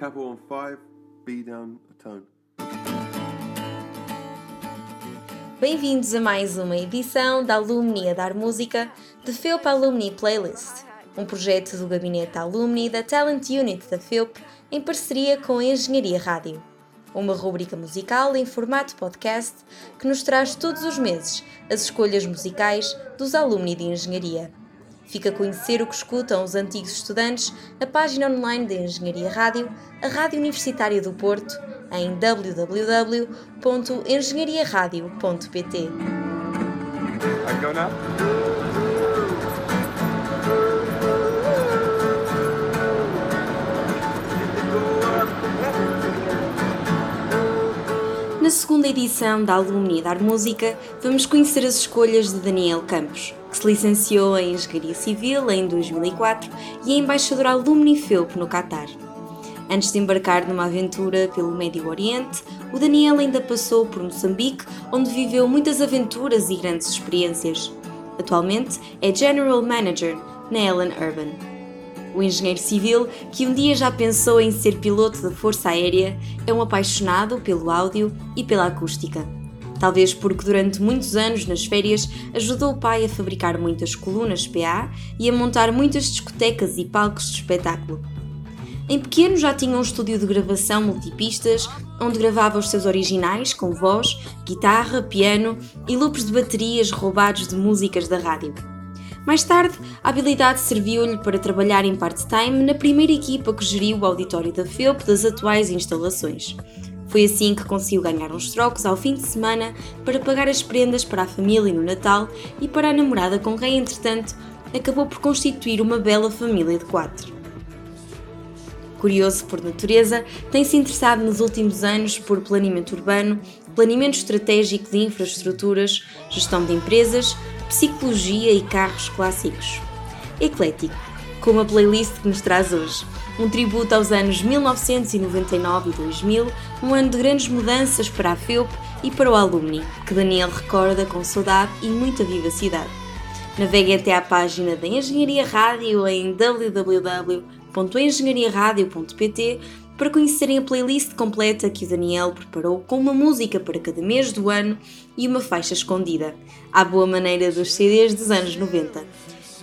Capital on 5, B down a tone. Bem-vindos a mais uma edição da Alumni a Dar Música de FEUP Alumni Playlist, um projeto do Gabinete Alumni da Talent Unit da FEUP em parceria com a Engenharia Rádio. Uma rubrica musical em formato podcast que nos traz todos os meses as escolhas musicais dos alumni de Engenharia. Fica a conhecer o que escutam os antigos estudantes na página online da Engenharia Rádio, a Rádio Universitária do Porto, em www.engenhariaradio.pt. Na segunda edição da Alumni Dar Música, vamos conhecer as escolhas de Daniel Campos, se licenciou em Engenharia Civil em 2004 e é embaixador Alumni FEUP no Catar. Antes de embarcar numa aventura pelo Médio Oriente, o Daniel ainda passou por Moçambique, onde viveu muitas aventuras e grandes experiências. Atualmente é General Manager na Ellen Urban. O engenheiro civil, que um dia já pensou em ser piloto da Força Aérea, é um apaixonado pelo áudio e pela acústica. Talvez porque durante muitos anos, nas férias, ajudou o pai a fabricar muitas colunas PA e a montar muitas discotecas e palcos de espetáculo. Em pequeno já tinha um estúdio de gravação multipistas, onde gravava os seus originais com voz, guitarra, piano e loops de baterias roubados de músicas da rádio. Mais tarde, a habilidade serviu-lhe para trabalhar em part-time na primeira equipa que geriu o auditório da FEUP das atuais instalações. Foi assim que conseguiu ganhar uns trocos ao fim de semana para pagar as prendas para a família no Natal e para a namorada com quem, entretanto, acabou por constituir uma bela família de quatro. Curioso por natureza, tem-se interessado nos últimos anos por planeamento urbano, planeamento estratégico de infraestruturas, gestão de empresas, psicologia e carros clássicos. Eclético, como a playlist que nos traz hoje. Um tributo aos anos 1999 e 2000, um ano de grandes mudanças para a FEUP e para o Alumni, que Daniel recorda com saudade e muita vivacidade. Navegue até à página da Engenharia Rádio em www.engenhariaradio.pt para conhecerem a playlist completa que o Daniel preparou com uma música para cada mês do ano e uma faixa escondida, à boa maneira dos CDs dos anos 90.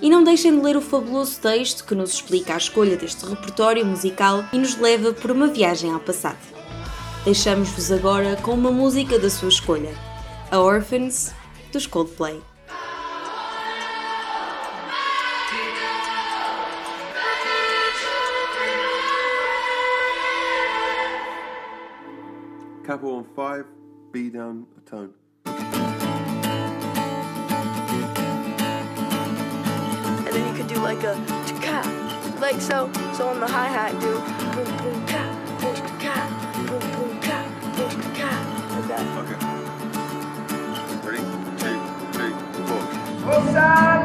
E não deixem de ler o fabuloso texto que nos explica a escolha deste repertório musical e nos leva por uma viagem ao passado. Deixamos-vos agora com uma música da sua escolha, A Orphans, dos Coldplay. Capital on 5, B down a tone. Do like a ka like so. So on the hi hat, do boom boom ka boom ka boom boom ka boom ka like that. Okay. Ready? Two, three, four. Oh,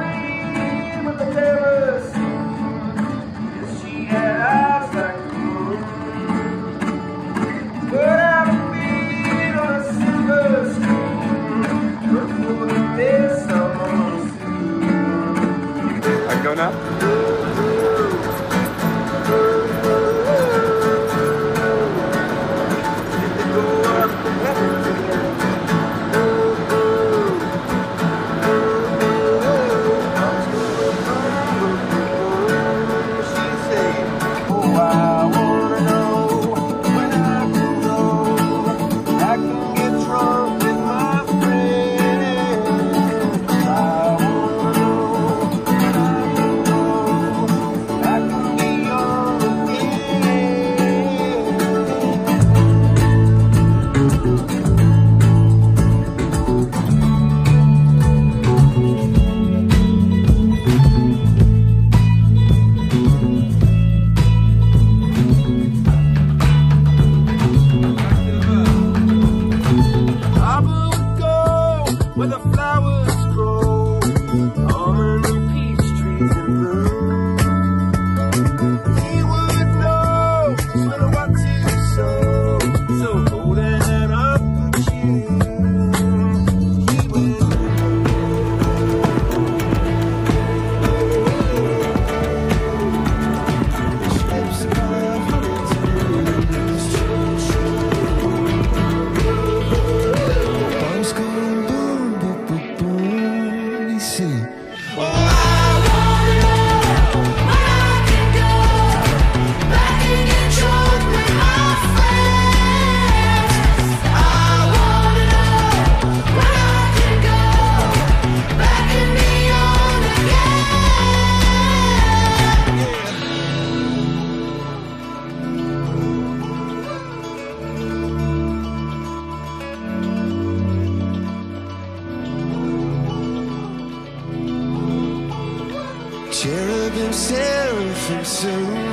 tell you soon.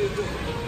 あ!